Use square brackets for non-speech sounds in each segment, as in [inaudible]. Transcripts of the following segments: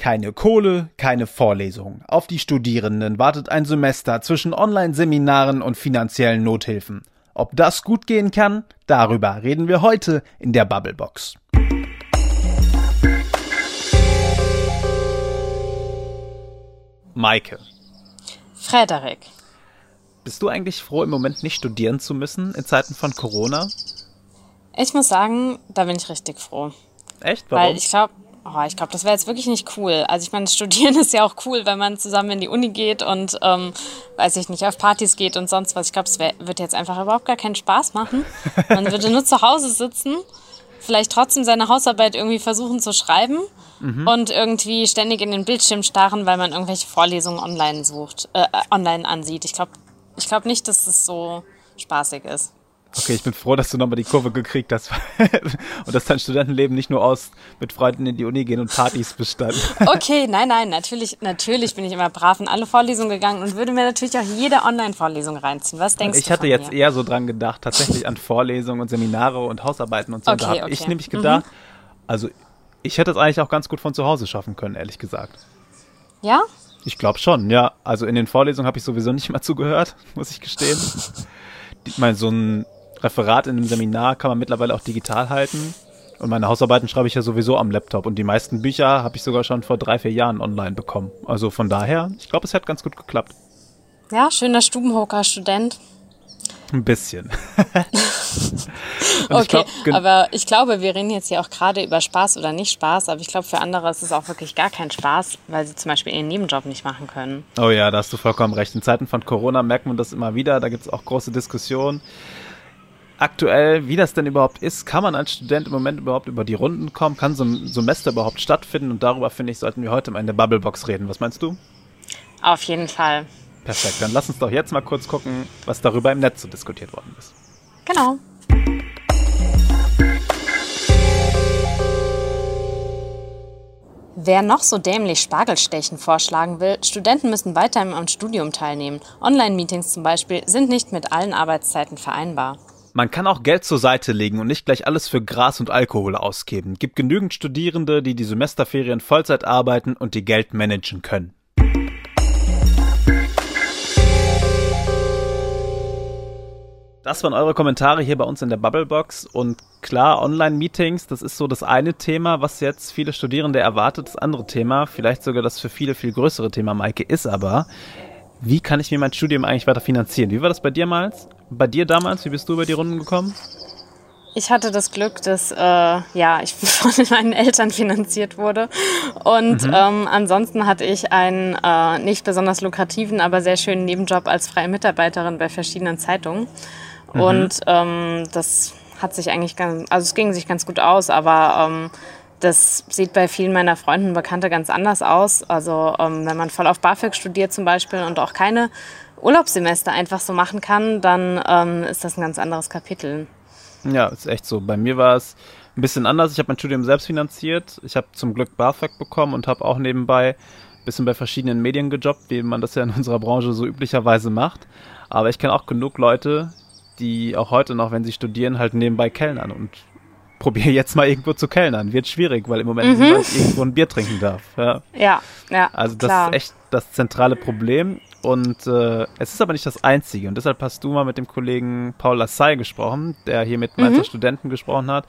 Keine Kohle, keine Vorlesung. Auf die Studierenden wartet ein Semester zwischen Online-Seminaren und finanziellen Nothilfen. Ob das gut gehen kann, darüber reden wir heute in der Bubblebox. Maike. Frederik. Bist du eigentlich froh, im Moment nicht studieren zu müssen in Zeiten von Corona? Ich muss sagen, da bin ich richtig froh. Echt? Warum? Weil ich glaube, Oh, ich glaube, das wäre jetzt wirklich nicht cool. Also ich meine, Studieren [laughs] ist ja auch cool, wenn man zusammen in die Uni geht und, ähm, weiß ich nicht, auf Partys geht und sonst was. Ich glaube, es wird jetzt einfach überhaupt gar keinen Spaß machen. Man würde nur zu Hause sitzen, vielleicht trotzdem seine Hausarbeit irgendwie versuchen zu schreiben mhm. und irgendwie ständig in den Bildschirm starren, weil man irgendwelche Vorlesungen online sucht, äh, online ansieht. Ich glaube ich glaub nicht, dass es so spaßig ist. Okay, ich bin froh, dass du nochmal die Kurve gekriegt hast [laughs] und dass dein Studentenleben nicht nur aus mit Freunden in die Uni gehen und Partys bestand. Okay, nein, nein, natürlich, natürlich bin ich immer brav in alle Vorlesungen gegangen und würde mir natürlich auch jede Online-Vorlesung reinziehen. Was denkst ich du? Ich hatte jetzt mir? eher so dran gedacht, tatsächlich an Vorlesungen und Seminare und Hausarbeiten und so. Okay, da habe okay. ich nämlich gedacht, mhm. also ich hätte es eigentlich auch ganz gut von zu Hause schaffen können, ehrlich gesagt. Ja? Ich glaube schon, ja. Also in den Vorlesungen habe ich sowieso nicht mal zugehört, [laughs] muss ich gestehen. Ich meine, so ein Referat in einem Seminar kann man mittlerweile auch digital halten. Und meine Hausarbeiten schreibe ich ja sowieso am Laptop. Und die meisten Bücher habe ich sogar schon vor drei, vier Jahren online bekommen. Also von daher, ich glaube, es hat ganz gut geklappt. Ja, schöner Stubenhocker-Student. Ein bisschen. [laughs] okay, glaub, aber ich glaube, wir reden jetzt hier auch gerade über Spaß oder nicht Spaß, aber ich glaube, für andere ist es auch wirklich gar kein Spaß, weil sie zum Beispiel ihren Nebenjob nicht machen können. Oh ja, da hast du vollkommen recht. In Zeiten von Corona merkt man das immer wieder. Da gibt es auch große Diskussionen aktuell, wie das denn überhaupt ist. Kann man als Student im Moment überhaupt über die Runden kommen? Kann so ein Semester überhaupt stattfinden? Und darüber, finde ich, sollten wir heute mal in der Bubblebox reden. Was meinst du? Auf jeden Fall. Perfekt, dann lass uns doch jetzt mal kurz gucken, was darüber im Netz so diskutiert worden ist. Genau. Wer noch so dämlich Spargelstechen vorschlagen will, Studenten müssen weiterhin am Studium teilnehmen. Online-Meetings zum Beispiel sind nicht mit allen Arbeitszeiten vereinbar. Man kann auch Geld zur Seite legen und nicht gleich alles für Gras und Alkohol ausgeben. Gibt genügend Studierende, die die Semesterferien Vollzeit arbeiten und die Geld managen können. Das waren eure Kommentare hier bei uns in der Bubblebox. Und klar, Online-Meetings, das ist so das eine Thema, was jetzt viele Studierende erwartet. Das andere Thema, vielleicht sogar das für viele viel größere Thema, Maike, ist aber, wie kann ich mir mein Studium eigentlich weiter finanzieren? Wie war das bei dir mal? Bei dir damals? Wie bist du über die Runden gekommen? Ich hatte das Glück, dass äh, ja, ich [laughs] von meinen Eltern finanziert wurde. Und mhm. ähm, ansonsten hatte ich einen äh, nicht besonders lukrativen, aber sehr schönen Nebenjob als freie Mitarbeiterin bei verschiedenen Zeitungen. Mhm. Und ähm, das hat sich eigentlich ganz, also es ging sich ganz gut aus, aber ähm, das sieht bei vielen meiner Freunde und Bekannte ganz anders aus. Also ähm, wenn man voll auf BAföG studiert zum Beispiel und auch keine Urlaubssemester einfach so machen kann, dann ähm, ist das ein ganz anderes Kapitel. Ja, ist echt so. Bei mir war es ein bisschen anders. Ich habe mein Studium selbst finanziert. Ich habe zum Glück BAföG bekommen und habe auch nebenbei ein bisschen bei verschiedenen Medien gejobbt, wie man das ja in [laughs] unserer Branche so üblicherweise macht. Aber ich kenne auch genug Leute, die auch heute noch, wenn sie studieren, halt nebenbei kellnern und probiere jetzt mal irgendwo zu kellnern. Wird schwierig, weil im Moment mhm. niemand irgendwo ein Bier trinken darf. Ja, ja. ja also das klar. ist echt das zentrale Problem. Und äh, es ist aber nicht das Einzige. Und deshalb hast du mal mit dem Kollegen Paul Lassay gesprochen, der hier mit Mainzer mhm. Studenten gesprochen hat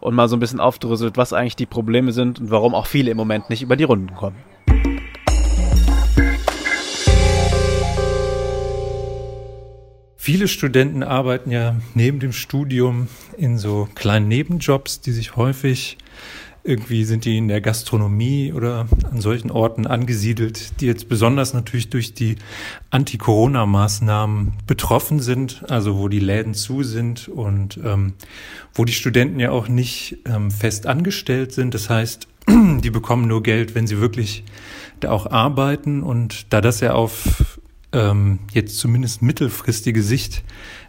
und mal so ein bisschen aufdröselt, was eigentlich die Probleme sind und warum auch viele im Moment nicht über die Runden kommen. Viele Studenten arbeiten ja neben dem Studium in so kleinen Nebenjobs, die sich häufig irgendwie sind die in der Gastronomie oder an solchen Orten angesiedelt, die jetzt besonders natürlich durch die Anti-Corona-Maßnahmen betroffen sind, also wo die Läden zu sind und ähm, wo die Studenten ja auch nicht ähm, fest angestellt sind. Das heißt, [clears throat] die bekommen nur Geld, wenn sie wirklich da auch arbeiten. Und da das ja auf ähm, jetzt zumindest mittelfristige Sicht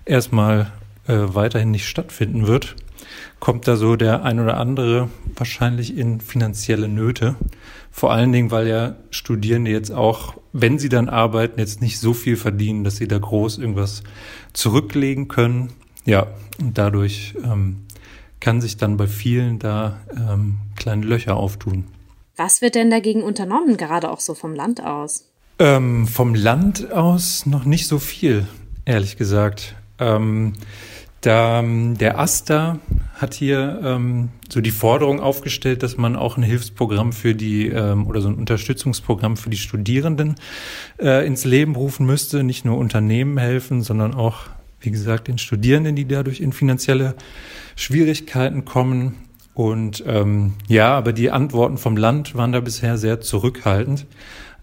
erstmal äh, weiterhin nicht stattfinden wird, kommt da so der ein oder andere wahrscheinlich in finanzielle Nöte. Vor allen Dingen, weil ja Studierende jetzt auch, wenn sie dann arbeiten, jetzt nicht so viel verdienen, dass sie da groß irgendwas zurücklegen können. Ja, und dadurch ähm, kann sich dann bei vielen da ähm, kleine Löcher auftun. Was wird denn dagegen unternommen, gerade auch so vom Land aus? Ähm, vom Land aus noch nicht so viel, ehrlich gesagt. Ähm, da, der AStA hat hier ähm, so die Forderung aufgestellt, dass man auch ein Hilfsprogramm für die ähm, oder so ein Unterstützungsprogramm für die Studierenden äh, ins Leben rufen müsste. Nicht nur Unternehmen helfen, sondern auch, wie gesagt, den Studierenden, die dadurch in finanzielle Schwierigkeiten kommen. Und ähm, ja, aber die Antworten vom Land waren da bisher sehr zurückhaltend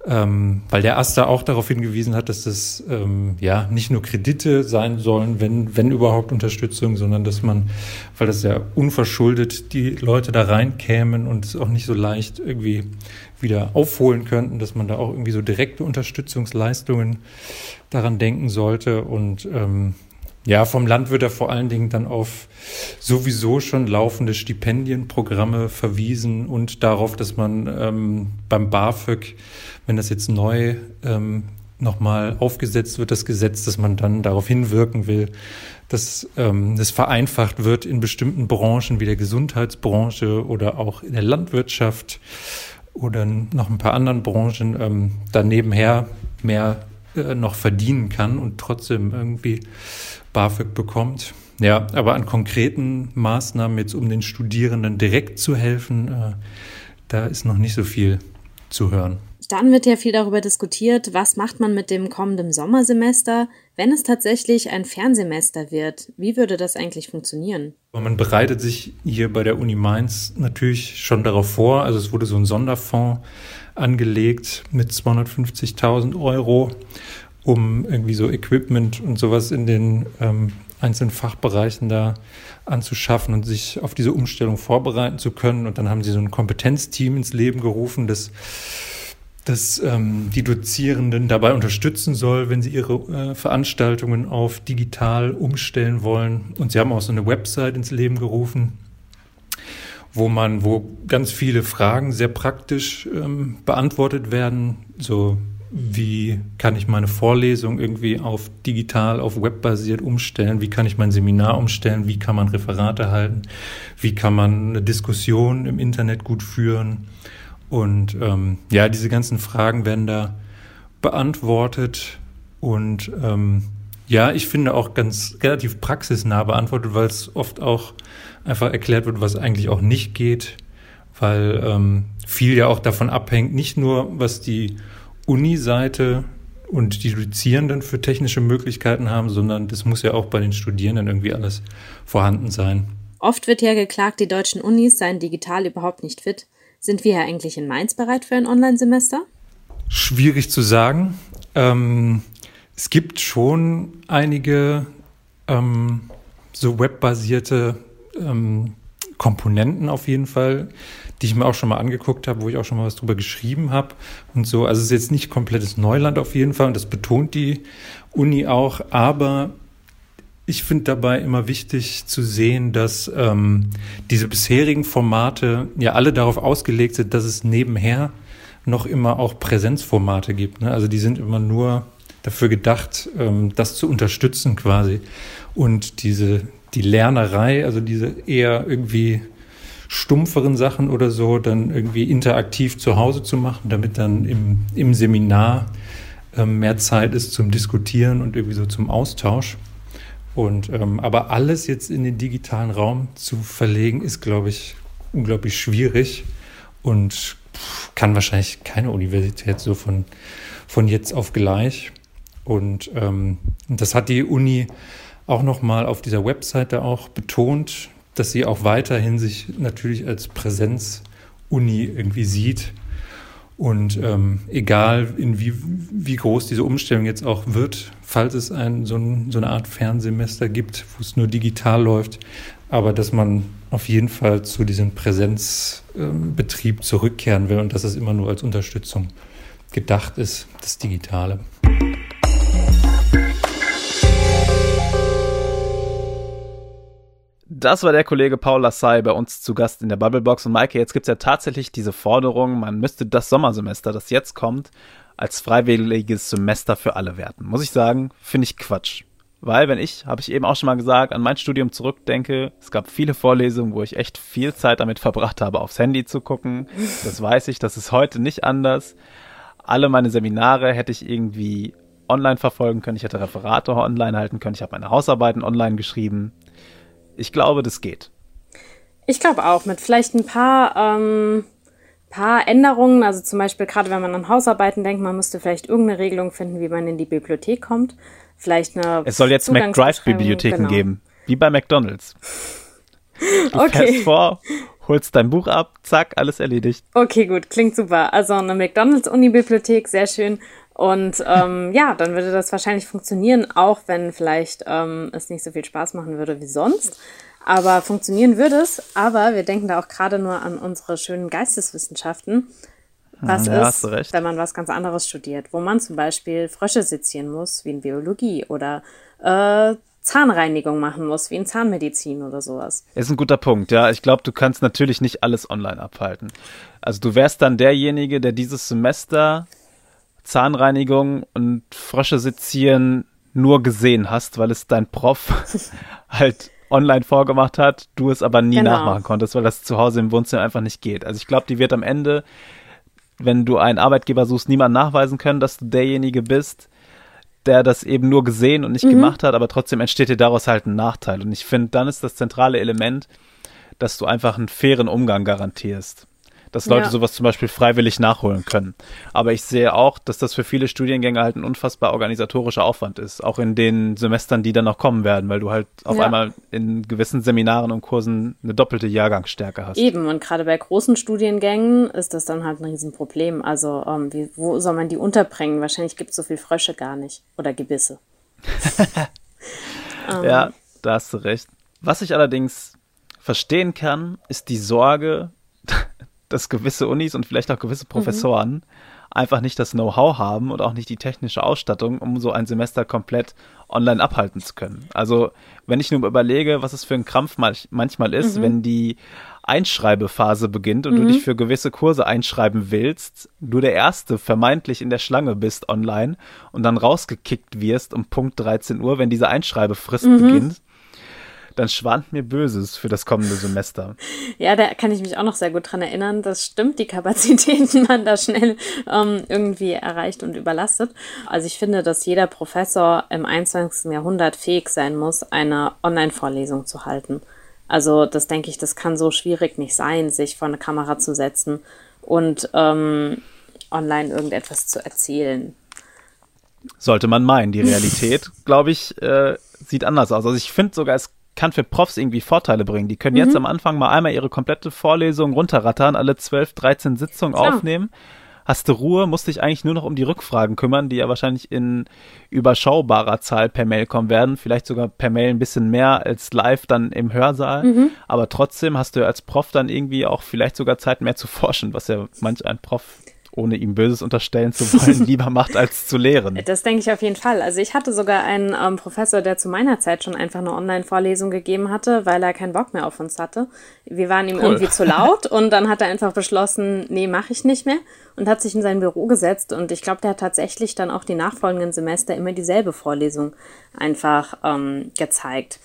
ähm, weil der AStA auch darauf hingewiesen hat, dass das ähm, ja nicht nur Kredite sein sollen, wenn, wenn überhaupt Unterstützung, sondern dass man, weil das ja unverschuldet die Leute da reinkämen und es auch nicht so leicht irgendwie wieder aufholen könnten, dass man da auch irgendwie so direkte Unterstützungsleistungen daran denken sollte. Und ähm, ja, vom Land wird er vor allen Dingen dann auf sowieso schon laufende Stipendienprogramme verwiesen und darauf, dass man ähm, beim BAföG wenn das jetzt neu ähm, nochmal aufgesetzt wird, das Gesetz, dass man dann darauf hinwirken will, dass ähm, das vereinfacht wird in bestimmten Branchen wie der Gesundheitsbranche oder auch in der Landwirtschaft oder noch ein paar anderen Branchen ähm, da nebenher mehr äh, noch verdienen kann und trotzdem irgendwie BAföG bekommt. Ja, aber an konkreten Maßnahmen jetzt, um den Studierenden direkt zu helfen, äh, da ist noch nicht so viel zu hören. Dann wird ja viel darüber diskutiert, was macht man mit dem kommenden Sommersemester, wenn es tatsächlich ein Fernsemester wird. Wie würde das eigentlich funktionieren? Man bereitet sich hier bei der Uni Mainz natürlich schon darauf vor. Also es wurde so ein Sonderfonds angelegt mit 250.000 Euro, um irgendwie so Equipment und sowas in den ähm, einzelnen Fachbereichen da anzuschaffen und sich auf diese Umstellung vorbereiten zu können. Und dann haben sie so ein Kompetenzteam ins Leben gerufen, das das ähm, die Dozierenden dabei unterstützen soll, wenn sie ihre äh, Veranstaltungen auf digital umstellen wollen. Und sie haben auch so eine Website ins Leben gerufen, wo man, wo ganz viele Fragen sehr praktisch ähm, beantwortet werden. So wie kann ich meine Vorlesung irgendwie auf digital, auf webbasiert umstellen? Wie kann ich mein Seminar umstellen? Wie kann man Referate halten? Wie kann man eine Diskussion im Internet gut führen? Und ähm, ja, diese ganzen Fragen werden da beantwortet und ähm, ja, ich finde auch ganz relativ praxisnah beantwortet, weil es oft auch einfach erklärt wird, was eigentlich auch nicht geht, weil ähm, viel ja auch davon abhängt, nicht nur was die Uni-Seite und die Dozierenden für technische Möglichkeiten haben, sondern das muss ja auch bei den Studierenden irgendwie alles vorhanden sein. Oft wird ja geklagt, die deutschen Unis seien digital überhaupt nicht fit. Sind wir ja eigentlich in Mainz bereit für ein Online-Semester? Schwierig zu sagen. Ähm, es gibt schon einige ähm, so webbasierte ähm, Komponenten auf jeden Fall, die ich mir auch schon mal angeguckt habe, wo ich auch schon mal was drüber geschrieben habe und so. Also es ist jetzt nicht komplettes Neuland auf jeden Fall und das betont die Uni auch, aber ich finde dabei immer wichtig zu sehen, dass ähm, diese bisherigen Formate ja alle darauf ausgelegt sind, dass es nebenher noch immer auch Präsenzformate gibt. Ne? Also die sind immer nur dafür gedacht, ähm, das zu unterstützen quasi. Und diese, die Lernerei, also diese eher irgendwie stumpferen Sachen oder so, dann irgendwie interaktiv zu Hause zu machen, damit dann im, im Seminar ähm, mehr Zeit ist zum Diskutieren und irgendwie so zum Austausch. Und ähm, aber alles jetzt in den digitalen Raum zu verlegen, ist, glaube ich, unglaublich schwierig und kann wahrscheinlich keine Universität so von, von jetzt auf gleich. Und ähm, das hat die Uni auch nochmal auf dieser Webseite auch betont, dass sie auch weiterhin sich natürlich als Präsenz-Uni irgendwie sieht und ähm, egal, in wie, wie groß diese Umstellung jetzt auch wird, falls es ein, so, ein, so eine Art Fernsemester gibt, wo es nur digital läuft, aber dass man auf jeden Fall zu diesem Präsenzbetrieb ähm, zurückkehren will und dass es immer nur als Unterstützung gedacht ist, das Digitale. Das war der Kollege Paul Lassay bei uns zu Gast in der Bubblebox. Und Maike, jetzt gibt es ja tatsächlich diese Forderung, man müsste das Sommersemester, das jetzt kommt, als freiwilliges Semester für alle werten. Muss ich sagen, finde ich Quatsch. Weil, wenn ich, habe ich eben auch schon mal gesagt, an mein Studium zurückdenke, es gab viele Vorlesungen, wo ich echt viel Zeit damit verbracht habe, aufs Handy zu gucken. Das weiß ich, das ist heute nicht anders. Alle meine Seminare hätte ich irgendwie online verfolgen können. Ich hätte Referate online halten können. Ich habe meine Hausarbeiten online geschrieben. Ich glaube, das geht. Ich glaube auch, mit vielleicht ein paar, ähm, paar Änderungen. Also zum Beispiel gerade wenn man an Hausarbeiten denkt, man müsste vielleicht irgendeine Regelung finden, wie man in die Bibliothek kommt. Vielleicht eine. Es soll jetzt McDrive-Bibliotheken genau. geben, wie bei McDonalds. [laughs] Du okay. fährst vor, holst dein Buch ab, zack, alles erledigt. Okay, gut, klingt super. Also eine McDonalds-Uni-Bibliothek, sehr schön. Und ähm, ja, dann würde das wahrscheinlich funktionieren, auch wenn vielleicht ähm, es nicht so viel Spaß machen würde wie sonst. Aber funktionieren würde es. Aber wir denken da auch gerade nur an unsere schönen Geisteswissenschaften. Was ja, ist, wenn man was ganz anderes studiert, wo man zum Beispiel Frösche sezieren muss, wie in Biologie oder äh, Zahnreinigung machen muss, wie in Zahnmedizin oder sowas. Ist ein guter Punkt, ja. Ich glaube, du kannst natürlich nicht alles online abhalten. Also du wärst dann derjenige, der dieses Semester Zahnreinigung und Frösche sezieren nur gesehen hast, weil es dein Prof [laughs] halt online vorgemacht hat, du es aber nie genau. nachmachen konntest, weil das zu Hause im Wohnzimmer einfach nicht geht. Also ich glaube, die wird am Ende, wenn du einen Arbeitgeber suchst, niemand nachweisen können, dass du derjenige bist, der das eben nur gesehen und nicht mhm. gemacht hat, aber trotzdem entsteht dir daraus halt ein Nachteil. Und ich finde, dann ist das zentrale Element, dass du einfach einen fairen Umgang garantierst dass Leute ja. sowas zum Beispiel freiwillig nachholen können. Aber ich sehe auch, dass das für viele Studiengänge halt ein unfassbar organisatorischer Aufwand ist, auch in den Semestern, die dann noch kommen werden, weil du halt auf ja. einmal in gewissen Seminaren und Kursen eine doppelte Jahrgangsstärke hast. Eben, und gerade bei großen Studiengängen ist das dann halt ein Riesenproblem. Also, ähm, wie, wo soll man die unterbringen? Wahrscheinlich gibt es so viel Frösche gar nicht oder Gebisse. [laughs] ähm. Ja, da hast du recht. Was ich allerdings verstehen kann, ist die Sorge, dass gewisse Unis und vielleicht auch gewisse Professoren mhm. einfach nicht das Know-how haben und auch nicht die technische Ausstattung, um so ein Semester komplett online abhalten zu können. Also wenn ich nur überlege, was es für ein Krampf manchmal ist, mhm. wenn die Einschreibephase beginnt und mhm. du dich für gewisse Kurse einschreiben willst, du der Erste vermeintlich in der Schlange bist online und dann rausgekickt wirst um Punkt 13 Uhr, wenn diese Einschreibefrist mhm. beginnt dann schwant mir Böses für das kommende Semester. Ja, da kann ich mich auch noch sehr gut dran erinnern. Das stimmt, die Kapazitäten [laughs] man da schnell ähm, irgendwie erreicht und überlastet. Also ich finde, dass jeder Professor im 21. Jahrhundert fähig sein muss, eine Online-Vorlesung zu halten. Also das denke ich, das kann so schwierig nicht sein, sich vor eine Kamera zu setzen und ähm, online irgendetwas zu erzählen. Sollte man meinen. Die Realität, [laughs] glaube ich, äh, sieht anders aus. Also ich finde sogar, es kann für Profs irgendwie Vorteile bringen. Die können mhm. jetzt am Anfang mal einmal ihre komplette Vorlesung runterrattern, alle 12, 13 Sitzungen Klar. aufnehmen. Hast du Ruhe, musst dich eigentlich nur noch um die Rückfragen kümmern, die ja wahrscheinlich in überschaubarer Zahl per Mail kommen werden. Vielleicht sogar per Mail ein bisschen mehr als live dann im Hörsaal. Mhm. Aber trotzdem hast du als Prof dann irgendwie auch vielleicht sogar Zeit mehr zu forschen, was ja manch ein Prof ohne ihm Böses unterstellen zu wollen, [laughs] lieber macht, als zu lehren. Das denke ich auf jeden Fall. Also ich hatte sogar einen ähm, Professor, der zu meiner Zeit schon einfach eine Online-Vorlesung gegeben hatte, weil er keinen Bock mehr auf uns hatte. Wir waren ihm cool. irgendwie zu laut [laughs] und dann hat er einfach beschlossen, nee, mache ich nicht mehr und hat sich in sein Büro gesetzt und ich glaube, der hat tatsächlich dann auch die nachfolgenden Semester immer dieselbe Vorlesung einfach ähm, gezeigt.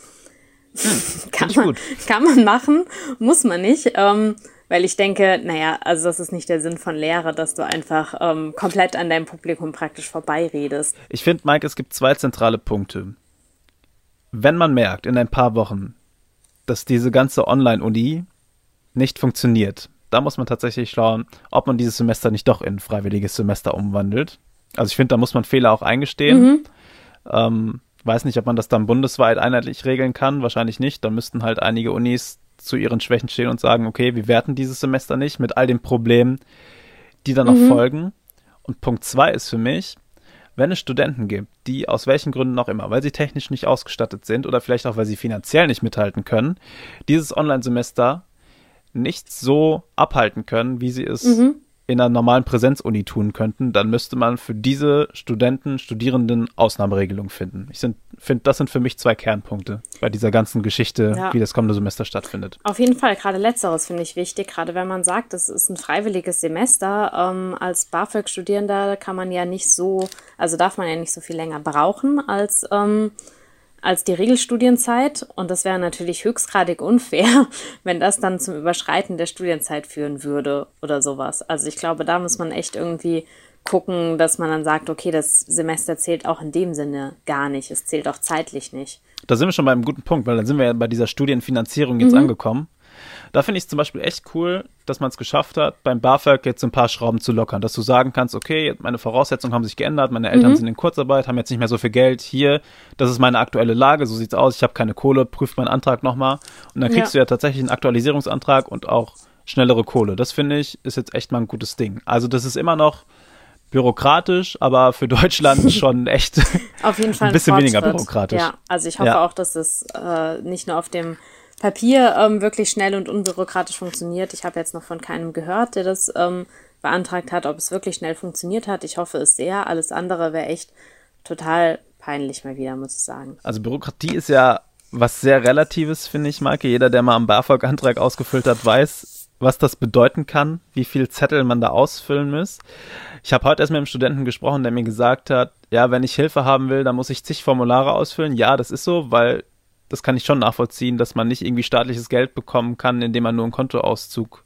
Hm, [laughs] kann, man, kann man machen, muss man nicht. Ähm, weil ich denke, naja, also das ist nicht der Sinn von Lehre, dass du einfach ähm, komplett an deinem Publikum praktisch vorbeiredest. Ich finde, Mike, es gibt zwei zentrale Punkte. Wenn man merkt in ein paar Wochen, dass diese ganze Online-Uni nicht funktioniert, da muss man tatsächlich schauen, ob man dieses Semester nicht doch in ein freiwilliges Semester umwandelt. Also ich finde, da muss man Fehler auch eingestehen. Mhm. Ähm, weiß nicht, ob man das dann bundesweit einheitlich regeln kann. Wahrscheinlich nicht. Dann müssten halt einige Unis zu ihren Schwächen stehen und sagen, okay, wir werten dieses Semester nicht mit all den Problemen, die dann mhm. noch folgen. Und Punkt zwei ist für mich, wenn es Studenten gibt, die aus welchen Gründen auch immer, weil sie technisch nicht ausgestattet sind oder vielleicht auch, weil sie finanziell nicht mithalten können, dieses Online-Semester nicht so abhalten können, wie sie es mhm in einer normalen Präsenzuni tun könnten, dann müsste man für diese Studenten, Studierenden Ausnahmeregelungen finden. Ich finde, das sind für mich zwei Kernpunkte bei dieser ganzen Geschichte, ja. wie das kommende Semester stattfindet. Auf jeden Fall, gerade letzteres finde ich wichtig, gerade wenn man sagt, das ist ein freiwilliges Semester. Ähm, als BAföG-Studierender kann man ja nicht so, also darf man ja nicht so viel länger brauchen als ähm, als die Regelstudienzeit. Und das wäre natürlich höchstgradig unfair, [laughs] wenn das dann zum Überschreiten der Studienzeit führen würde oder sowas. Also ich glaube, da muss man echt irgendwie gucken, dass man dann sagt, okay, das Semester zählt auch in dem Sinne gar nicht. Es zählt auch zeitlich nicht. Da sind wir schon bei einem guten Punkt, weil dann sind wir ja bei dieser Studienfinanzierung jetzt mhm. angekommen. Da finde ich es zum Beispiel echt cool, dass man es geschafft hat, beim BAföG jetzt ein paar Schrauben zu lockern, dass du sagen kannst, okay, meine Voraussetzungen haben sich geändert, meine Eltern mhm. sind in Kurzarbeit, haben jetzt nicht mehr so viel Geld, hier, das ist meine aktuelle Lage, so sieht's aus, ich habe keine Kohle, prüft meinen Antrag nochmal und dann kriegst ja. du ja tatsächlich einen Aktualisierungsantrag und auch schnellere Kohle. Das finde ich, ist jetzt echt mal ein gutes Ding. Also das ist immer noch bürokratisch, aber für Deutschland [laughs] schon echt auf jeden Fall ein bisschen weniger bürokratisch. Ja, also ich hoffe ja. auch, dass es äh, nicht nur auf dem Papier ähm, wirklich schnell und unbürokratisch funktioniert. Ich habe jetzt noch von keinem gehört, der das ähm, beantragt hat, ob es wirklich schnell funktioniert hat. Ich hoffe es sehr. Alles andere wäre echt total peinlich mal wieder, muss ich sagen. Also Bürokratie ist ja was sehr Relatives, finde ich, Maike. Jeder, der mal am BAföG-Antrag ausgefüllt hat, weiß, was das bedeuten kann, wie viel Zettel man da ausfüllen muss. Ich habe heute erst mit einem Studenten gesprochen, der mir gesagt hat, ja, wenn ich Hilfe haben will, dann muss ich zig Formulare ausfüllen. Ja, das ist so, weil das kann ich schon nachvollziehen, dass man nicht irgendwie staatliches Geld bekommen kann, indem man nur einen Kontoauszug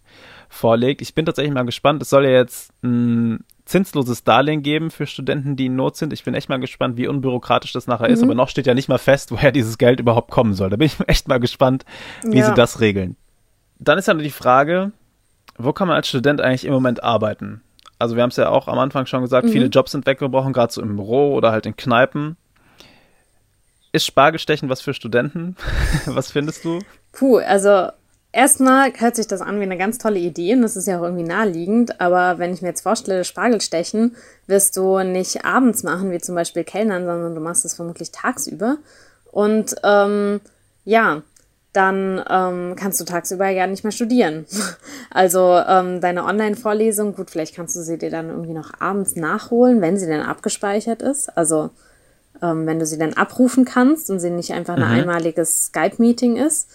vorlegt. Ich bin tatsächlich mal gespannt. Es soll ja jetzt ein zinsloses Darlehen geben für Studenten, die in Not sind. Ich bin echt mal gespannt, wie unbürokratisch das nachher mhm. ist. Aber noch steht ja nicht mal fest, woher dieses Geld überhaupt kommen soll. Da bin ich [laughs] echt mal gespannt, wie ja. sie das regeln. Dann ist ja nur die Frage, wo kann man als Student eigentlich im Moment arbeiten? Also wir haben es ja auch am Anfang schon gesagt, mhm. viele Jobs sind weggebrochen, gerade so im Büro oder halt in Kneipen. Ist Spargelstechen was für Studenten? [laughs] was findest du? Puh, also erstmal hört sich das an wie eine ganz tolle Idee und das ist ja auch irgendwie naheliegend, aber wenn ich mir jetzt vorstelle, Spargelstechen wirst du nicht abends machen, wie zum Beispiel Kellnern, sondern du machst es vermutlich tagsüber. Und ähm, ja, dann ähm, kannst du tagsüber ja nicht mehr studieren. [laughs] Also ähm, deine Online-Vorlesung, gut, vielleicht kannst du sie dir dann irgendwie noch abends nachholen, wenn sie denn abgespeichert ist. Also ähm, wenn du sie dann abrufen kannst und sie nicht einfach ein mhm. einmaliges Skype-Meeting ist,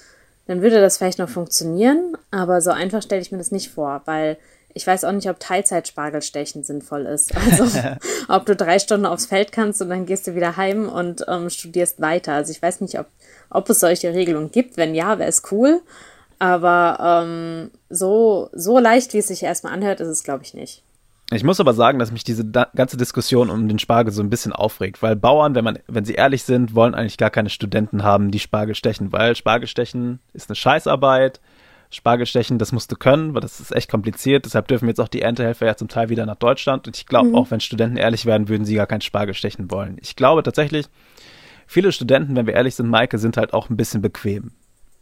dann würde das vielleicht noch funktionieren, aber so einfach stelle ich mir das nicht vor, weil ich weiß auch nicht, ob Teilzeitspargelstechen sinnvoll ist. [laughs] Also [laughs] ob du drei Stunden aufs Feld kannst und dann gehst du wieder heim und ähm, studierst weiter. Also ich weiß nicht, ob, ob es solche Regelungen gibt. Wenn ja, wäre es cool. Aber ähm, so, so leicht, wie es sich erstmal anhört, ist es, glaube ich, nicht. Ich muss aber sagen, dass mich diese ganze Diskussion um den Spargel so ein bisschen aufregt, weil Bauern, wenn man, wenn sie ehrlich sind, wollen eigentlich gar keine Studenten haben, die Spargel stechen, weil Spargel stechen ist eine Scheißarbeit. Spargelstechen, das musst du können, weil das ist echt kompliziert. Deshalb dürfen jetzt auch die Erntehelfer ja zum Teil wieder nach Deutschland. Und ich glaube, mhm. auch wenn Studenten ehrlich werden, würden sie gar kein Spargelstechen wollen. Ich glaube tatsächlich, viele Studenten, wenn wir ehrlich sind, Maike, sind halt auch ein bisschen bequem.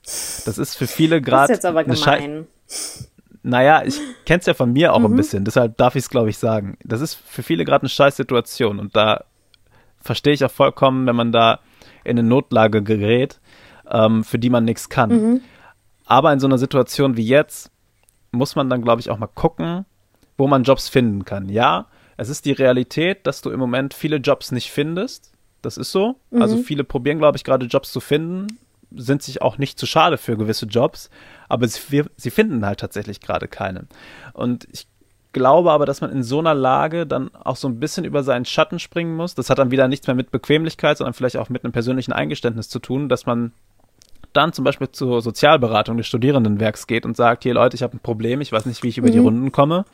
Das ist für viele gerade. Das ist jetzt aber gemein. Naja, ich [laughs] kenne es ja von mir auch mhm. ein bisschen, deshalb darf ich es, glaube ich, sagen. Das ist für viele gerade eine scheiß Situation und da verstehe ich auch vollkommen, wenn man da in eine Notlage gerät, ähm, für die man nichts kann. Mhm. Aber in so einer Situation wie jetzt muss man dann, glaube ich, auch mal gucken, wo man Jobs finden kann. Ja, es ist die Realität, dass du im Moment viele Jobs nicht findest. Das ist so. Mhm. Also viele probieren, glaube ich, gerade Jobs zu finden, sind sich auch nicht zu schade für gewisse Jobs, aber sie, sie finden halt tatsächlich gerade keine. Und ich glaube aber, dass man in so einer Lage dann auch so ein bisschen über seinen Schatten springen muss. Das hat dann wieder nichts mehr mit Bequemlichkeit, sondern vielleicht auch mit einem persönlichen Eingeständnis zu tun, dass man dann zum Beispiel zur Sozialberatung des Studierendenwerks geht und sagt, hier Leute, ich habe ein Problem, ich weiß nicht, wie ich über mhm. die Runden komme.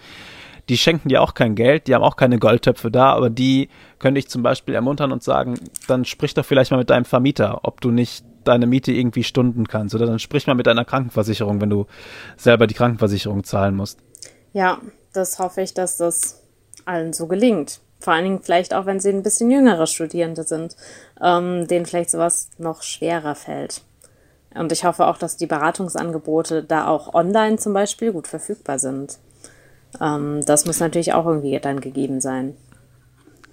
Die schenken dir auch kein Geld, die haben auch keine Goldtöpfe da, aber die könnte ich zum Beispiel ermuntern und sagen, dann sprich doch vielleicht mal mit deinem Vermieter, ob du nicht deine Miete irgendwie stunden kannst oder dann sprich mal mit deiner Krankenversicherung, wenn du selber die Krankenversicherung zahlen musst. Ja, das hoffe ich, dass das allen so gelingt. Vor allen Dingen vielleicht auch, wenn sie ein bisschen jüngere Studierende sind, ähm, denen vielleicht sowas noch schwerer fällt. Und ich hoffe auch, dass die Beratungsangebote da auch online zum Beispiel gut verfügbar sind. Ähm, das muss natürlich auch irgendwie dann gegeben sein.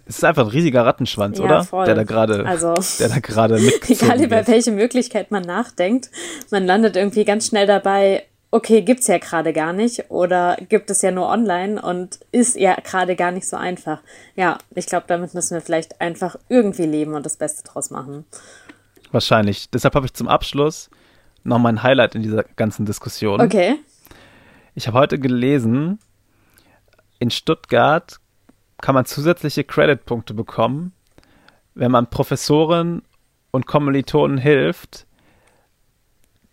Es ist einfach ein riesiger Rattenschwanz, ja, oder? Voll. Der da gerade, also, der da gerade [laughs] Egal über welche Möglichkeit man nachdenkt, man landet irgendwie ganz schnell dabei, okay, gibt's ja gerade gar nicht oder gibt es ja nur online und ist ja gerade gar nicht so einfach. Ja, ich glaube, damit müssen wir vielleicht einfach irgendwie leben und das Beste draus machen. Wahrscheinlich. Deshalb habe ich zum Abschluss noch mein Highlight in dieser ganzen Diskussion. Okay. Ich habe heute gelesen, in Stuttgart kann man zusätzliche Creditpunkte bekommen, wenn man Professoren und Kommilitonen hilft,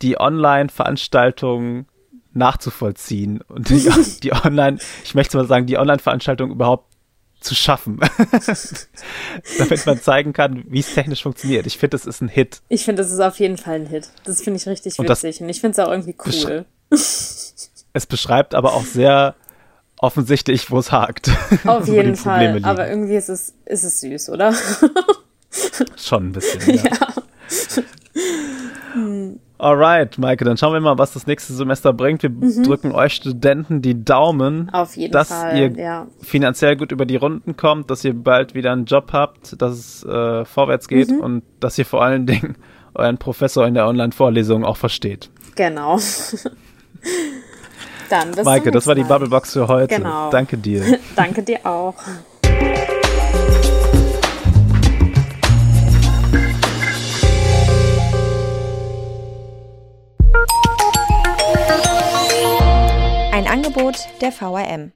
die Online-Veranstaltungen nachzuvollziehen und die, [laughs] die Online, ich möchte mal sagen, die Online-Veranstaltung überhaupt zu schaffen, [laughs] damit man zeigen kann, wie es technisch funktioniert. Ich finde, das ist ein Hit. Ich finde, das ist auf jeden Fall ein Hit. Das finde ich richtig und witzig und ich finde es auch irgendwie cool. es beschreibt aber auch sehr offensichtlich, wo es hakt. [laughs] Auf jeden Fall. Liegen. Aber irgendwie ist es, ist es süß, oder? [laughs] Schon ein bisschen. Ja. ja. [laughs] Alright, Maike, dann schauen wir mal, was das nächste Semester bringt. Wir mhm. drücken euch Studenten die Daumen, Auf jeden dass Fall, ihr ja. finanziell gut über die Runden kommt, dass ihr bald wieder einen Job habt, dass es äh, vorwärts geht mhm. und dass ihr vor allen Dingen euren Professor in der Online-Vorlesung auch versteht. Genau. Dann bis Maike, das war die Bubblebox für heute. Genau. Danke dir. [laughs] Danke dir auch. Ein Angebot der VRM.